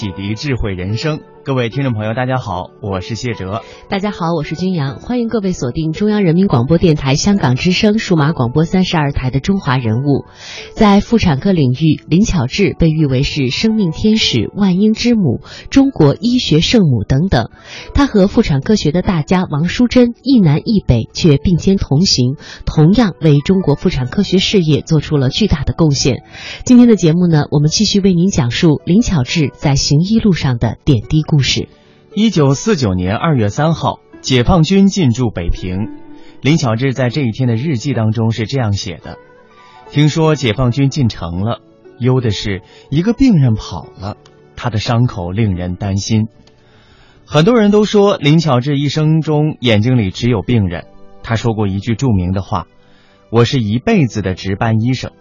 启迪智慧人生。各位听众朋友，大家好，我是谢哲。大家好，我是君阳。欢迎各位锁定中央人民广播电台香港之声数码广播三十二台的《中华人物》。在妇产科领域，林巧稚被誉为是生命天使、万婴之母、中国医学圣母等等。她和妇产科学的大家王淑珍一南一北，却并肩同行，同样为中国妇产科学事业做出了巨大的贡献。今天的节目呢，我们继续为您讲述林巧稚在行医路上的点滴。故事，一九四九年二月三号，解放军进驻北平。林巧稚在这一天的日记当中是这样写的：听说解放军进城了，忧的是一个病人跑了，他的伤口令人担心。很多人都说林巧稚一生中眼睛里只有病人。他说过一句著名的话：“我是一辈子的值班医生。”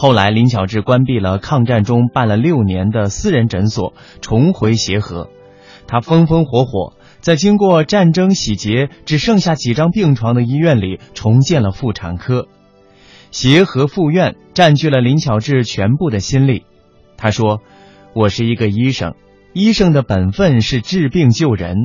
后来，林巧稚关闭了抗战中办了六年的私人诊所，重回协和。他风风火火在经过战争洗劫、只剩下几张病床的医院里重建了妇产科。协和附院占据了林巧稚全部的心力。他说：“我是一个医生，医生的本分是治病救人，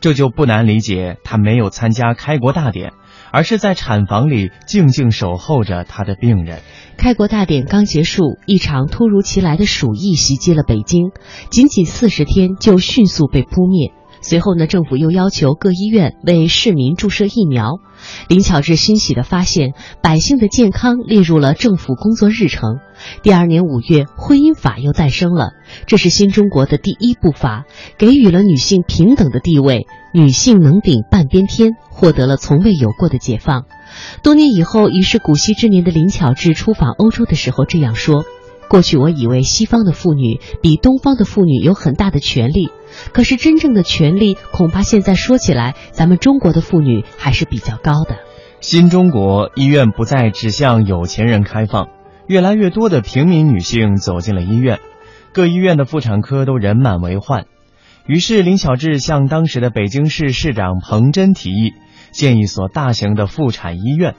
这就不难理解他没有参加开国大典。”而是在产房里静静守候着他的病人。开国大典刚结束，一场突如其来的鼠疫袭击了北京，仅仅四十天就迅速被扑灭。随后呢，政府又要求各医院为市民注射疫苗。林巧稚欣喜地发现，百姓的健康列入了政府工作日程。第二年五月，婚姻法又诞生了，这是新中国的第一部法，给予了女性平等的地位，女性能顶半边天，获得了从未有过的解放。多年以后，已是古稀之年的林巧稚出访欧洲的时候这样说。过去我以为西方的妇女比东方的妇女有很大的权利，可是真正的权利恐怕现在说起来，咱们中国的妇女还是比较高的。新中国医院不再只向有钱人开放，越来越多的平民女性走进了医院，各医院的妇产科都人满为患。于是林巧稚向当时的北京市市长彭真提议，建一所大型的妇产医院。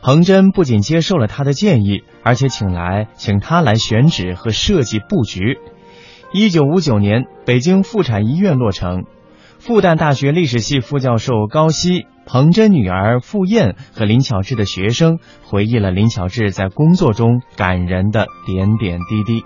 彭真不仅接受了他的建议，而且请来请他来选址和设计布局。一九五九年，北京妇产医院落成。复旦大学历史系副教授高希、彭真女儿傅燕和林巧稚的学生回忆了林巧稚在工作中感人的点点滴滴。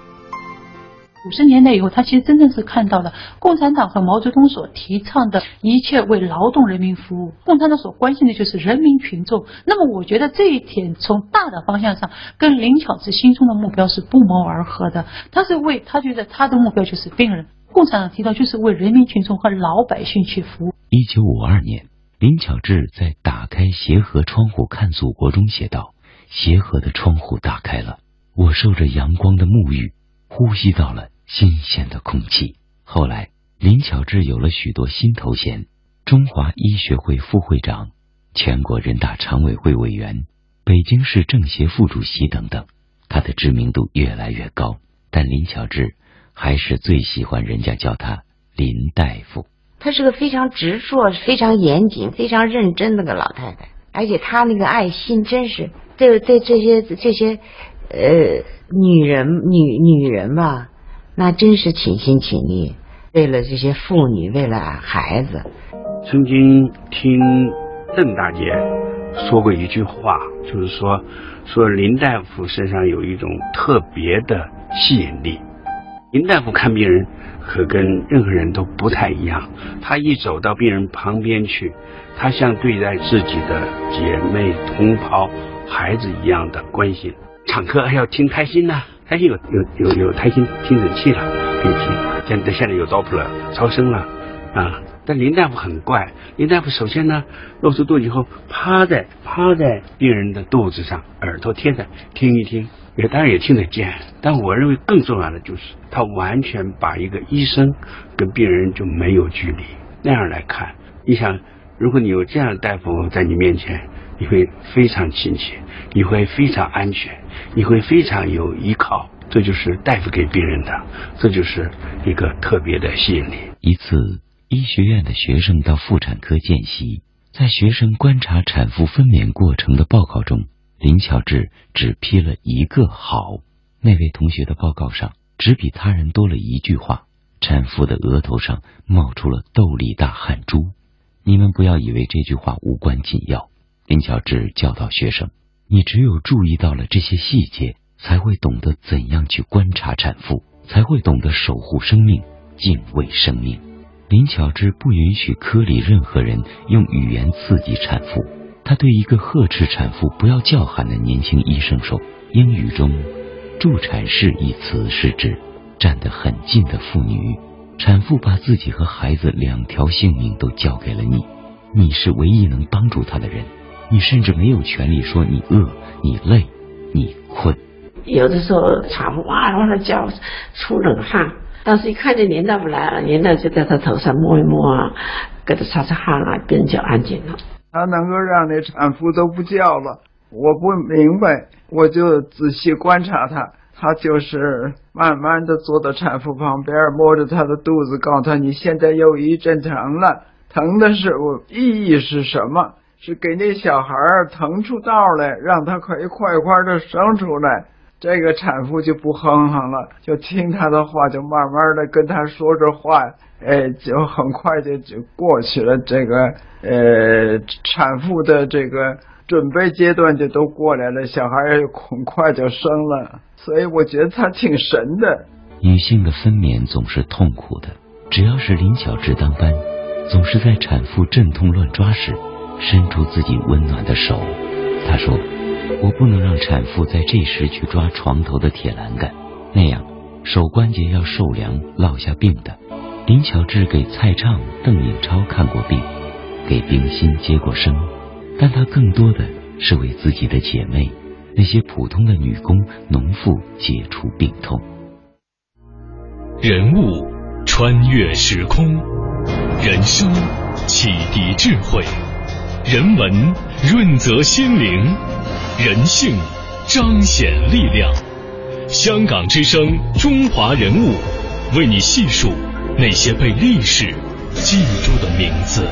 五十年代以后，他其实真正是看到了共产党和毛泽东所提倡的一切为劳动人民服务。共产党所关心的就是人民群众。那么，我觉得这一点从大的方向上跟林巧稚心中的目标是不谋而合的。他是为他觉得他的目标就是病人，共产党提到就是为人民群众和老百姓去服务。一九五二年，林巧稚在《打开协和窗户看祖国》中写道：“协和的窗户打开了，我受着阳光的沐浴，呼吸到了。”新鲜的空气。后来，林巧稚有了许多新头衔：中华医学会副会长、全国人大常委会委员、北京市政协副主席等等。他的知名度越来越高，但林巧稚还是最喜欢人家叫他林大夫。她是个非常执着、非常严谨、非常认真的个老太太，而且她那个爱心真是对对这些这些呃女人女女人吧。那真是倾心倾力，为了这些妇女，为了孩子。曾经听邓大姐说过一句话，就是说，说林大夫身上有一种特别的吸引力。林大夫看病人可跟任何人都不太一样，他一走到病人旁边去，他像对待自己的姐妹、同胞、孩子一样的关心。产科还要听胎心呢。胎心有有有有胎心听诊器了，可以听。现在现在有 Doppler 超声了啊。但林大夫很怪，林大夫首先呢，露出肚以后，趴在趴在病人的肚子上，耳朵贴着听一听，也当然也听得见，但我认为更重要的就是他完全把一个医生跟病人就没有距离那样来看。你想，如果你有这样的大夫在你面前，你会非常亲切，你会非常安全，你会非常有依靠。这就是大夫给病人的，这就是一个特别的吸引力。一次，医学院的学生到妇产科见习，在学生观察产妇分娩过程的报告中。林巧稚只批了一个好，那位同学的报告上只比他人多了一句话：产妇的额头上冒出了豆粒大汗珠。你们不要以为这句话无关紧要。林巧稚教导学生：你只有注意到了这些细节，才会懂得怎样去观察产妇，才会懂得守护生命，敬畏生命。林巧稚不允许科里任何人用语言刺激产妇。他对一个呵斥产妇不要叫喊的年轻医生说：“英语中‘助产士’一词是指站得很近的妇女。产妇把自己和孩子两条性命都交给了你，你是唯一能帮助她的人。你甚至没有权利说你饿、你累、你困。有的时候产妇哇哇的叫，出冷汗，但是一看见林大夫来了，林大夫就在他头上摸一摸啊，给他擦擦汗啊，病人就安静了。”他能够让那产妇都不叫了，我不明白，我就仔细观察他，他就是慢慢的坐到产妇旁边，摸着她的肚子，告诉她你现在又一阵疼了，疼的是我意义是什么？是给那小孩腾出道来，让他可以快快的生出来。这个产妇就不哼哼了，就听他的话，就慢慢的跟他说着话，哎，就很快就就过去了。这个呃，产妇的这个准备阶段就都过来了，小孩也很快就生了。所以我觉得他挺神的。女性的分娩总是痛苦的，只要是林巧稚当班，总是在产妇阵痛乱抓时，伸出自己温暖的手。她说。我不能让产妇在这时去抓床头的铁栏杆，那样手关节要受凉落下病的。林巧稚给蔡畅、邓颖超看过病，给冰心接过生，但她更多的是为自己的姐妹，那些普通的女工、农妇解除病痛。人物穿越时空，人生启迪智慧，人文润泽心灵。人性彰显力量，香港之声，中华人物，为你细数那些被历史记住的名字。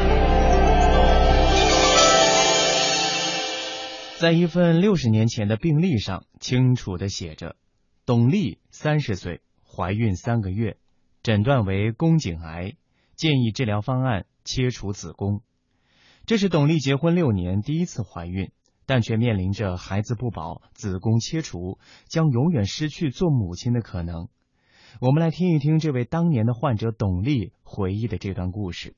在一份六十年前的病历上，清楚的写着：董丽，三十岁，怀孕三个月，诊断为宫颈癌，建议治疗方案切除子宫。这是董丽结婚六年第一次怀孕。但却面临着孩子不保、子宫切除，将永远失去做母亲的可能。我们来听一听这位当年的患者董丽回忆的这段故事。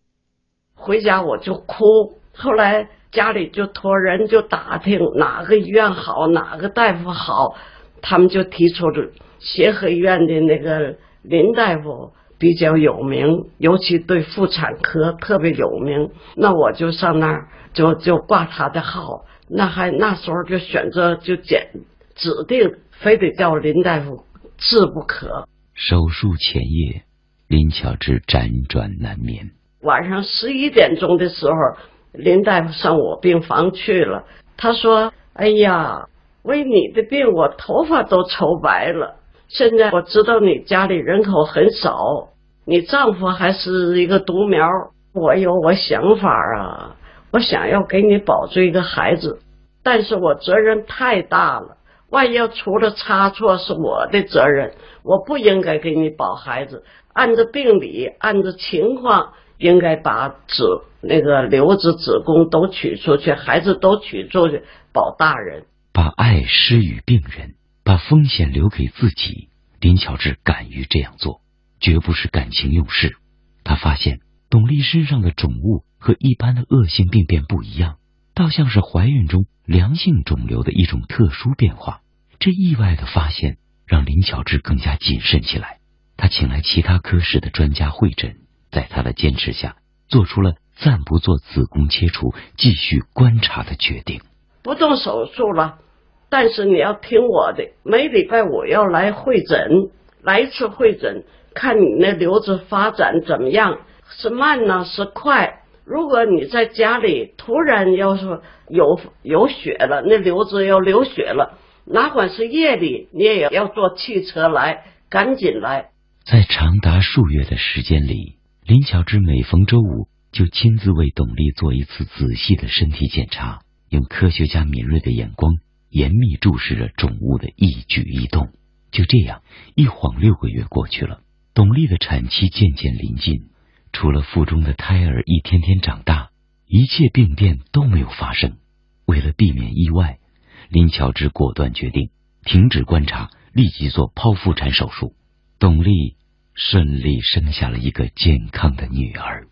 回家我就哭，后来家里就托人就打听哪个医院好，哪个大夫好，他们就提出了协和医院的那个林大夫比较有名，尤其对妇产科特别有名。那我就上那儿，就就挂他的号。那还那时候就选择就检指定非得叫林大夫治不可。手术前夜，林巧稚辗转难眠。晚上十一点钟的时候，林大夫上我病房去了。他说：“哎呀，为你的病，我头发都愁白了。现在我知道你家里人口很少，你丈夫还是一个独苗。我有我想法啊。”我想要给你保住一个孩子，但是我责任太大了，万一要出了差错是我的责任，我不应该给你保孩子。按照病理，按照情况，应该把子那个瘤子、子宫都取出去，孩子都取出去，保大人。把爱施予病人，把风险留给自己。林巧稚敢于这样做，绝不是感情用事。他发现董丽身上的肿物。和一般的恶性病变不一样，倒像是怀孕中良性肿瘤的一种特殊变化。这意外的发现让林巧稚更加谨慎起来。他请来其他科室的专家会诊，在他的坚持下，做出了暂不做子宫切除、继续观察的决定。不动手术了，但是你要听我的，每礼拜我要来会诊，来一次会诊，看你那瘤子发展怎么样，是慢呢是快。如果你在家里突然要是有有血了，那瘤子要流血了，哪管是夜里，你也要坐汽车来，赶紧来。在长达数月的时间里，林巧稚每逢周五就亲自为董丽做一次仔细的身体检查，用科学家敏锐的眼光严密注视着肿物的一举一动。就这样，一晃六个月过去了，董丽的产期渐渐临近。除了腹中的胎儿一天天长大，一切病变都没有发生。为了避免意外，林巧稚果断决定停止观察，立即做剖腹产手术。董丽顺利生下了一个健康的女儿。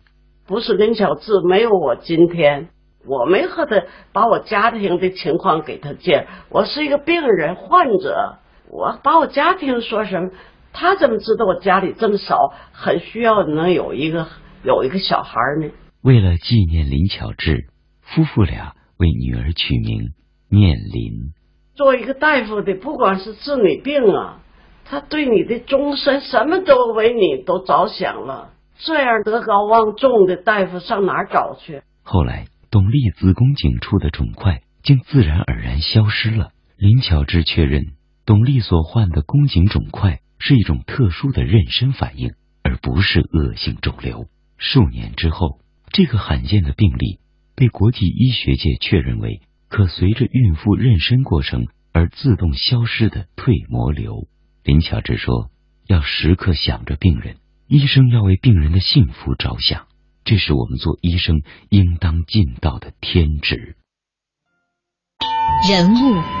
不是林巧稚没有我今天，我没和他把我家庭的情况给他介。我是一个病人患者，我把我家庭说什么？他怎么知道我家里这么少，很需要能有一个有一个小孩呢？为了纪念林巧稚，夫妇俩为女儿取名念林。做一个大夫的，不管是治你病啊，他对你的终身什么都为你都着想了。这样德高望重的大夫上哪儿找去？后来，董丽子宫颈处的肿块竟自然而然消失了。林巧稚确认，董丽所患的宫颈肿块。是一种特殊的妊娠反应，而不是恶性肿瘤。数年之后，这个罕见的病例被国际医学界确认为可随着孕妇妊娠过程而自动消失的退膜瘤。林巧稚说：“要时刻想着病人，医生要为病人的幸福着想，这是我们做医生应当尽到的天职。”人物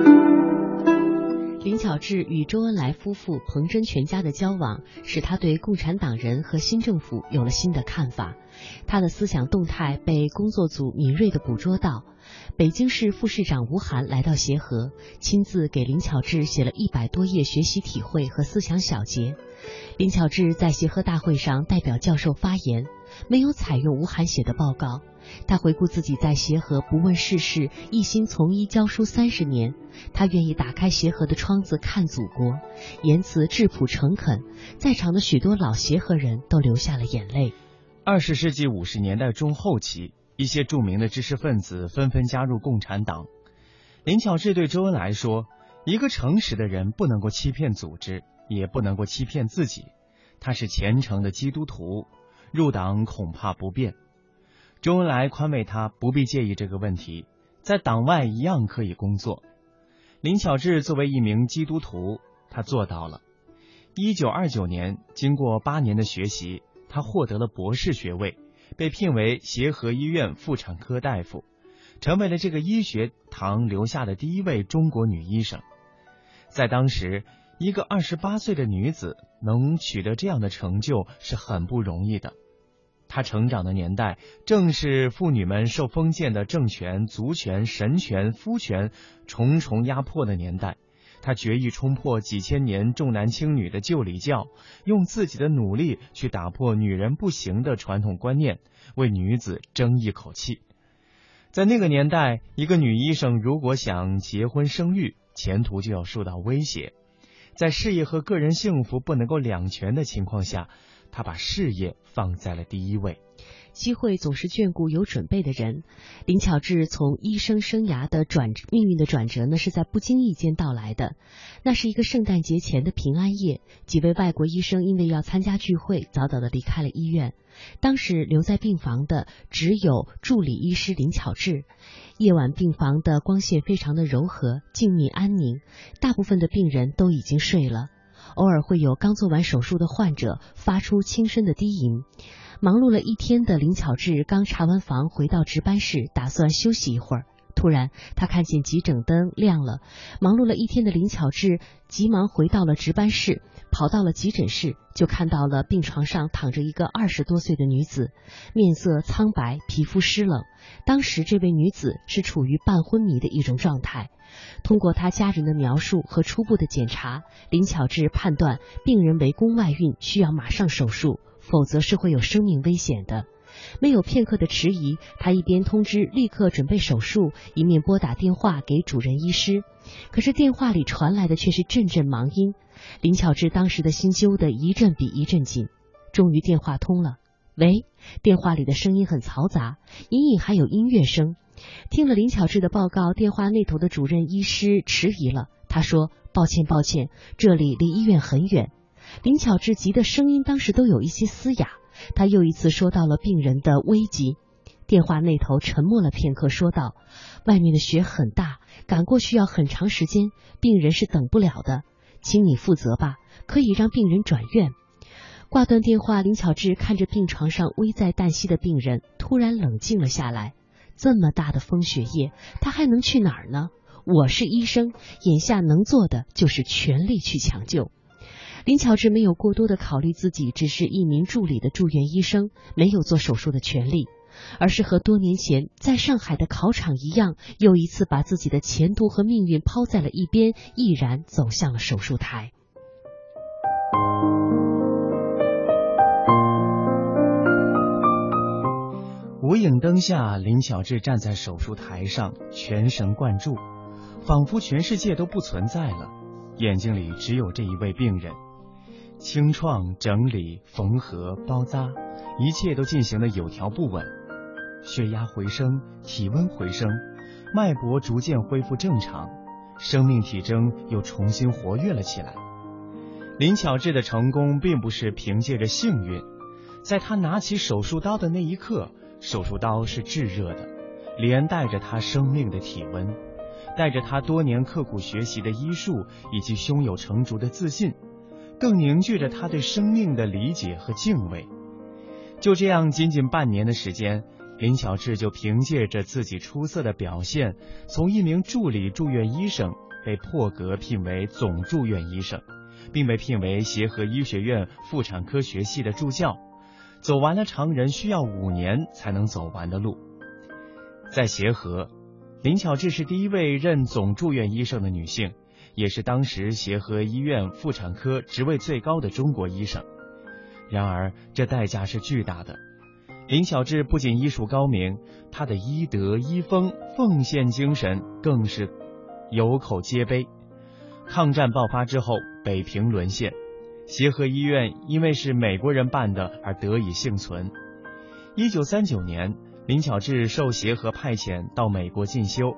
林巧稚与周恩来夫妇、彭真全家的交往，使他对共产党人和新政府有了新的看法。他的思想动态被工作组敏锐地捕捉到。北京市副市长吴晗来到协和，亲自给林巧稚写了一百多页学习体会和思想小结。林巧稚在协和大会上代表教授发言，没有采用吴晗写的报告。他回顾自己在协和不问世事、一心从医教书三十年，他愿意打开协和的窗子看祖国，言辞质朴诚恳，在场的许多老协和人都流下了眼泪。二十世纪五十年代中后期，一些著名的知识分子纷纷加入共产党。林巧稚对周恩来说：“一个诚实的人不能够欺骗组织，也不能够欺骗自己。他是虔诚的基督徒，入党恐怕不便。”周恩来宽慰他不必介意这个问题，在党外一样可以工作。林巧稚作为一名基督徒，他做到了。一九二九年，经过八年的学习。她获得了博士学位，被聘为协和医院妇产科大夫，成为了这个医学堂留下的第一位中国女医生。在当时，一个二十八岁的女子能取得这样的成就是很不容易的。她成长的年代正是妇女们受封建的政权、族权、神权、夫权重重压迫的年代。他决意冲破几千年重男轻女的旧礼教，用自己的努力去打破女人不行的传统观念，为女子争一口气。在那个年代，一个女医生如果想结婚生育，前途就要受到威胁。在事业和个人幸福不能够两全的情况下，他把事业放在了第一位。机会总是眷顾有准备的人。林巧稚从医生生涯的转命运的转折呢，是在不经意间到来的。那是一个圣诞节前的平安夜，几位外国医生因为要参加聚会，早早的离开了医院。当时留在病房的只有助理医师林巧稚。夜晚病房的光线非常的柔和、静谧、安宁，大部分的病人都已经睡了，偶尔会有刚做完手术的患者发出轻声的低吟。忙碌了一天的林巧稚刚查完房，回到值班室，打算休息一会儿。突然，他看见急诊灯亮了，忙碌了一天的林巧稚急忙回到了值班室，跑到了急诊室，就看到了病床上躺着一个二十多岁的女子，面色苍白，皮肤湿冷。当时，这位女子是处于半昏迷的一种状态。通过她家人的描述和初步的检查，林巧稚判断病人为宫外孕，需要马上手术，否则是会有生命危险的。没有片刻的迟疑，他一边通知立刻准备手术，一面拨打电话给主任医师。可是电话里传来的却是阵阵忙音，林巧稚当时的心揪得一阵比一阵紧。终于电话通了，喂，电话里的声音很嘈杂，隐隐还有音乐声。听了林巧稚的报告，电话那头的主任医师迟疑了，他说：“抱歉，抱歉，这里离医院很远。”林巧稚急的声音当时都有一些嘶哑。他又一次说到了病人的危急，电话那头沉默了片刻，说道：“外面的雪很大，赶过去要很长时间，病人是等不了的，请你负责吧，可以让病人转院。”挂断电话，林巧稚看着病床上危在旦夕的病人，突然冷静了下来。这么大的风雪夜，他还能去哪儿呢？我是医生，眼下能做的就是全力去抢救。林巧稚没有过多的考虑自己只是一名助理的住院医生，没有做手术的权利，而是和多年前在上海的考场一样，又一次把自己的前途和命运抛在了一边，毅然走向了手术台。无影灯下，林巧稚站在手术台上，全神贯注，仿佛全世界都不存在了，眼睛里只有这一位病人。清创、整理、缝合、包扎，一切都进行的有条不紊。血压回升，体温回升，脉搏逐渐恢复正常，生命体征又重新活跃了起来。林巧稚的成功并不是凭借着幸运，在她拿起手术刀的那一刻，手术刀是炙热的，连带着她生命的体温，带着她多年刻苦学习的医术以及胸有成竹的自信。更凝聚着他对生命的理解和敬畏。就这样，仅仅半年的时间，林巧稚就凭借着自己出色的表现，从一名助理住院医生被破格聘为总住院医生，并被聘为协和医学院妇产科学系的助教，走完了常人需要五年才能走完的路。在协和，林巧稚是第一位任总住院医生的女性。也是当时协和医院妇产科职位最高的中国医生，然而这代价是巨大的。林巧稚不仅医术高明，她的医德、医风、奉献精神更是有口皆碑。抗战爆发之后，北平沦陷，协和医院因为是美国人办的而得以幸存。一九三九年，林巧稚受协和派遣到美国进修。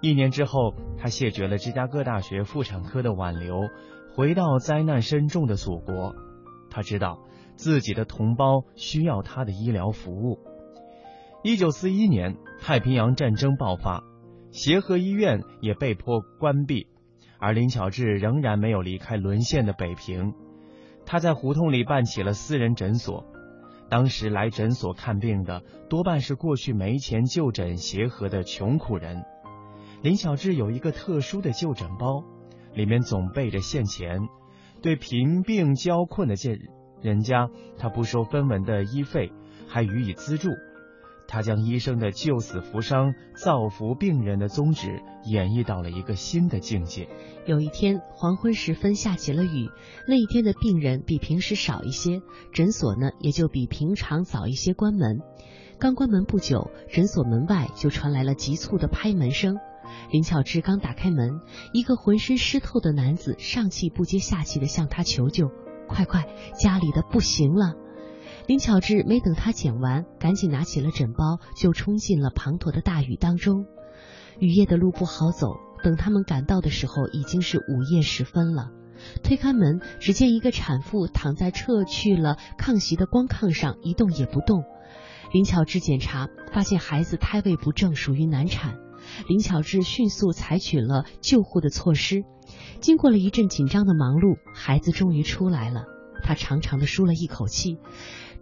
一年之后，他谢绝了芝加哥大学妇产科的挽留，回到灾难深重的祖国。他知道自己的同胞需要他的医疗服务。一九四一年，太平洋战争爆发，协和医院也被迫关闭，而林巧稚仍然没有离开沦陷的北平。他在胡同里办起了私人诊所。当时来诊所看病的多半是过去没钱就诊协和的穷苦人。林巧稚有一个特殊的就诊包，里面总备着现钱。对贫病交困的这人家，他不收分文的医费，还予以资助。他将医生的救死扶伤、造福病人的宗旨演绎到了一个新的境界。有一天黄昏时分下起了雨，那一天的病人比平时少一些，诊所呢也就比平常早一些关门。刚关门不久，诊所门外就传来了急促的拍门声。林巧稚刚打开门，一个浑身湿透的男子上气不接下气的向她求救：“快快，家里的不行了！”林巧稚没等他讲完，赶紧拿起了枕包，就冲进了滂沱的大雨当中。雨夜的路不好走，等他们赶到的时候，已经是午夜时分了。推开门，只见一个产妇躺在撤去了炕席的光炕上，一动也不动。林巧稚检查，发现孩子胎位不正，属于难产。林巧稚迅速采取了救护的措施，经过了一阵紧张的忙碌，孩子终于出来了。他长长的舒了一口气，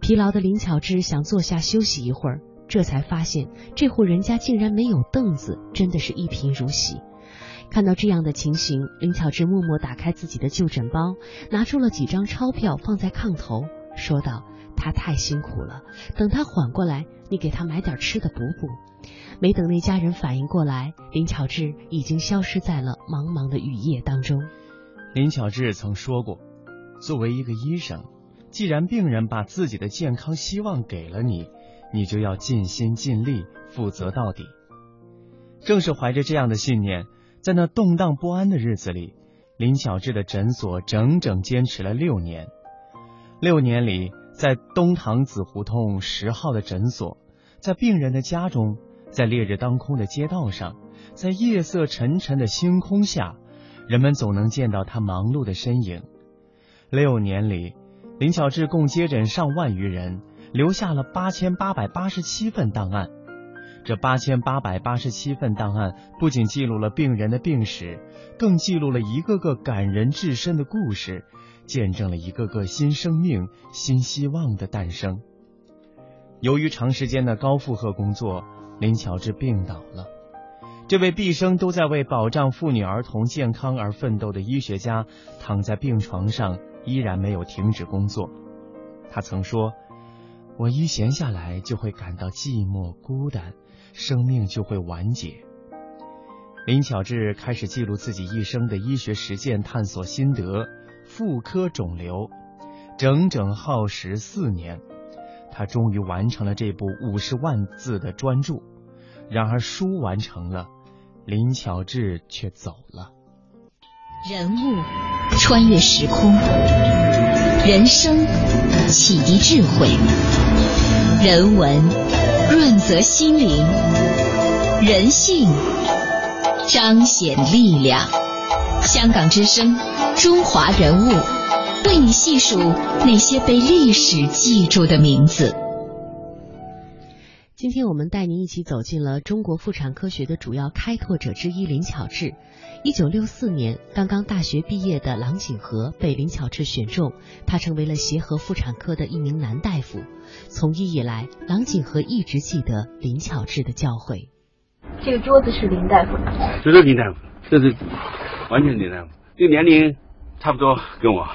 疲劳的林巧稚想坐下休息一会儿，这才发现这户人家竟然没有凳子，真的是一贫如洗。看到这样的情形，林巧稚默默打开自己的旧枕包，拿出了几张钞票放在炕头，说道：“他太辛苦了，等他缓过来，你给他买点吃的补补。”没等那家人反应过来，林巧稚已经消失在了茫茫的雨夜当中。林巧稚曾说过：“作为一个医生，既然病人把自己的健康希望给了你，你就要尽心尽力，负责到底。”正是怀着这样的信念。在那动荡不安的日子里，林巧稚的诊所整整坚持了六年。六年里，在东塘子胡同十号的诊所，在病人的家中，在烈日当空的街道上，在夜色沉沉的星空下，人们总能见到他忙碌的身影。六年里，林巧稚共接诊上万余人，留下了八千八百八十七份档案。这八千八百八十七份档案不仅记录了病人的病史，更记录了一个个感人至深的故事，见证了一个个新生命、新希望的诞生。由于长时间的高负荷工作，林巧稚病倒了。这位毕生都在为保障妇女儿童健康而奋斗的医学家，躺在病床上依然没有停止工作。他曾说：“我一闲下来就会感到寂寞孤单。”生命就会完结。林巧稚开始记录自己一生的医学实践探索心得，妇科肿瘤，整整耗时四年，他终于完成了这部五十万字的专著。然而书完成了，林巧稚却走了。人物穿越时空，人生启迪智慧，人文。润泽心灵，人性彰显力量。香港之声，中华人物，为你细数那些被历史记住的名字。今天我们带您一起走进了中国妇产科学的主要开拓者之一林巧稚。一九六四年，刚刚大学毕业的郎景和被林巧稚选中，他成为了协和妇产科的一名男大夫。从医以来，郎景和一直记得林巧稚的教诲。这个桌子是林大夫的，这是林大夫，这是完全林大夫，这个年龄差不多跟我。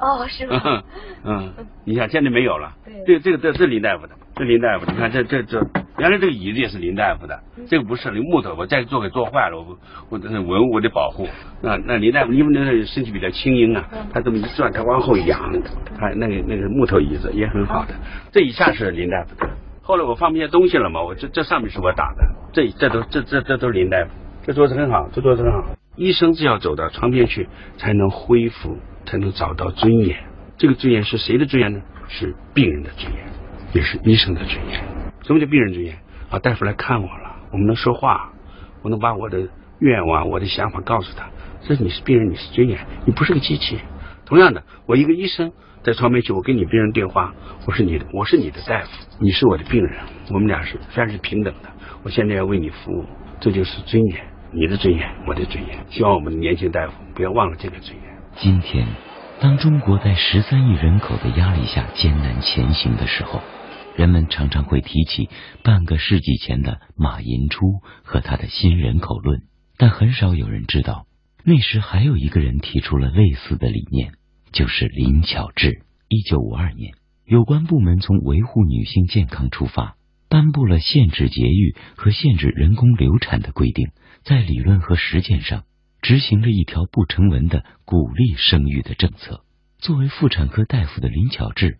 哦，是吗？嗯，你看现在没有了。对，这这个这这林大夫的，这林大夫，你看这这这，原来这个椅子也是林大夫的，这个不是，那木头，我再做给做坏了，我我这是文物我得保护。那那林大夫，因为那个身体比较轻盈啊，他这么一转，他往后仰，他那个那个木头椅子也很好的。这以下是林大夫的，后来我放不下东西了嘛，我这这上面是我打的，这这都这这这都是林大夫，这桌子很好，这桌子很好。医生是要走到床边去才能恢复。才能找到尊严。这个尊严是谁的尊严呢？是病人的尊严，也是医生的尊严。什么叫病人尊严？啊，大夫来看我了，我们能说话，我能把我的愿望、我的想法告诉他。这你是病人，你是尊严，你不是个机器。同样的，我一个医生在床边去，我跟你病人对话，我是你的，我是你的大夫，你是我的病人，我们俩是虽然是平等的。我现在要为你服务，这就是尊严，你的尊严，我的尊严。希望我们的年轻大夫不要忘了这个尊严。今天，当中国在十三亿人口的压力下艰难前行的时候，人们常常会提起半个世纪前的马寅初和他的新人口论，但很少有人知道，那时还有一个人提出了类似的理念，就是林巧稚。一九五二年，有关部门从维护女性健康出发，颁布了限制节育和限制人工流产的规定，在理论和实践上。执行了一条不成文的鼓励生育的政策。作为妇产科大夫的林巧稚，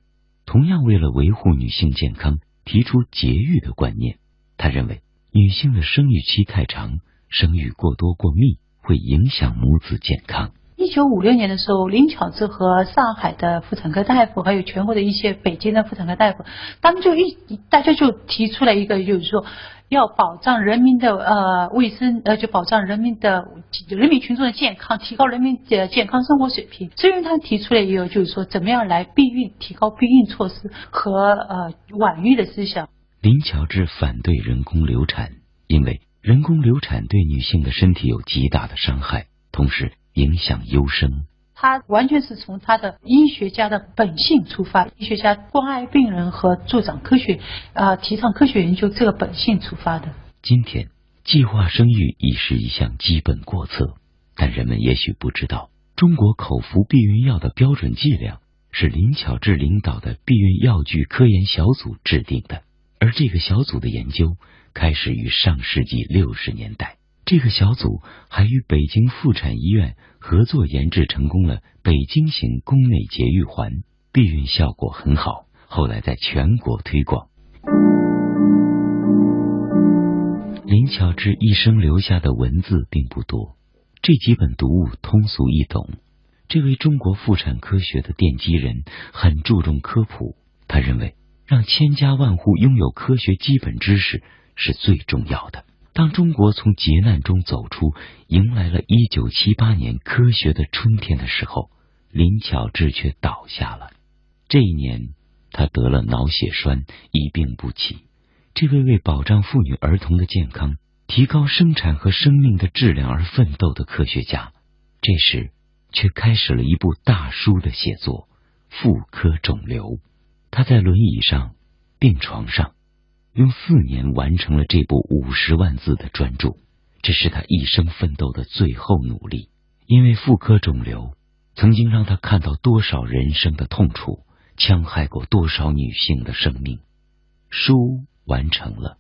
同样为了维护女性健康，提出节育的观念。他认为，女性的生育期太长，生育过多过密，会影响母子健康。一九五六年的时候，林巧稚和上海的妇产科大夫，还有全国的一些北京的妇产科大夫，他们就一大家就提出来一个，就是说。要保障人民的呃卫生，呃就保障人民的人民群众的健康，提高人民的健康生活水平。所以他提出来一个就是说，怎么样来避孕，提高避孕措施和呃晚育的思想。林巧稚反对人工流产，因为人工流产对女性的身体有极大的伤害，同时影响优生。他完全是从他的医学家的本性出发，医学家关爱病人和助长科学，啊，提倡科学研究这个本性出发的。今天，计划生育已是一项基本国策，但人们也许不知道，中国口服避孕药的标准剂量是林巧稚领导的避孕药具科研小组制定的，而这个小组的研究开始于上世纪六十年代。这个小组还与北京妇产医院合作研制成功了北京型宫内节育环，避孕效果很好，后来在全国推广。林巧稚一生留下的文字并不多，这几本读物通俗易懂。这位中国妇产科学的奠基人很注重科普，他认为让千家万户拥有科学基本知识是最重要的。当中国从劫难中走出，迎来了一九七八年科学的春天的时候，林巧稚却倒下了。这一年，他得了脑血栓，一病不起。这位为保障妇女儿童的健康、提高生产和生命的质量而奋斗的科学家，这时却开始了一部大书的写作——妇科肿瘤。他在轮椅上，病床上。用四年完成了这部五十万字的专著，这是他一生奋斗的最后努力。因为妇科肿瘤曾经让他看到多少人生的痛楚，戕害过多少女性的生命。书完成了，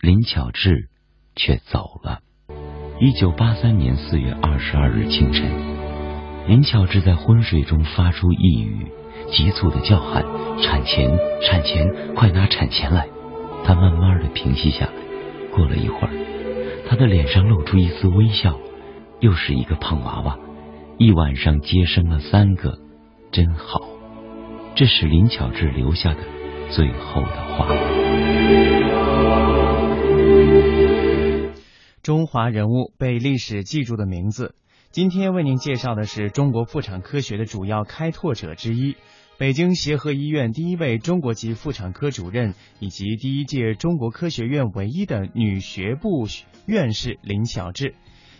林巧稚却走了。一九八三年四月二十二日清晨，林巧稚在昏睡中发出一语，急促的叫喊：“产钳，产钳，快拿产钳来！”他慢慢的平息下来，过了一会儿，他的脸上露出一丝微笑。又是一个胖娃娃，一晚上接生了三个，真好。这是林巧稚留下的最后的话。中华人物被历史记住的名字，今天为您介绍的是中国妇产科学的主要开拓者之一。北京协和医院第一位中国籍妇产科主任，以及第一届中国科学院唯一的女学部院士林巧稚，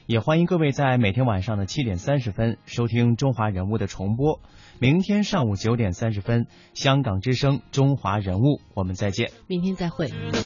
也欢迎各位在每天晚上的七点三十分收听《中华人物》的重播。明天上午九点三十分，香港之声《中华人物》，我们再见。明天再会。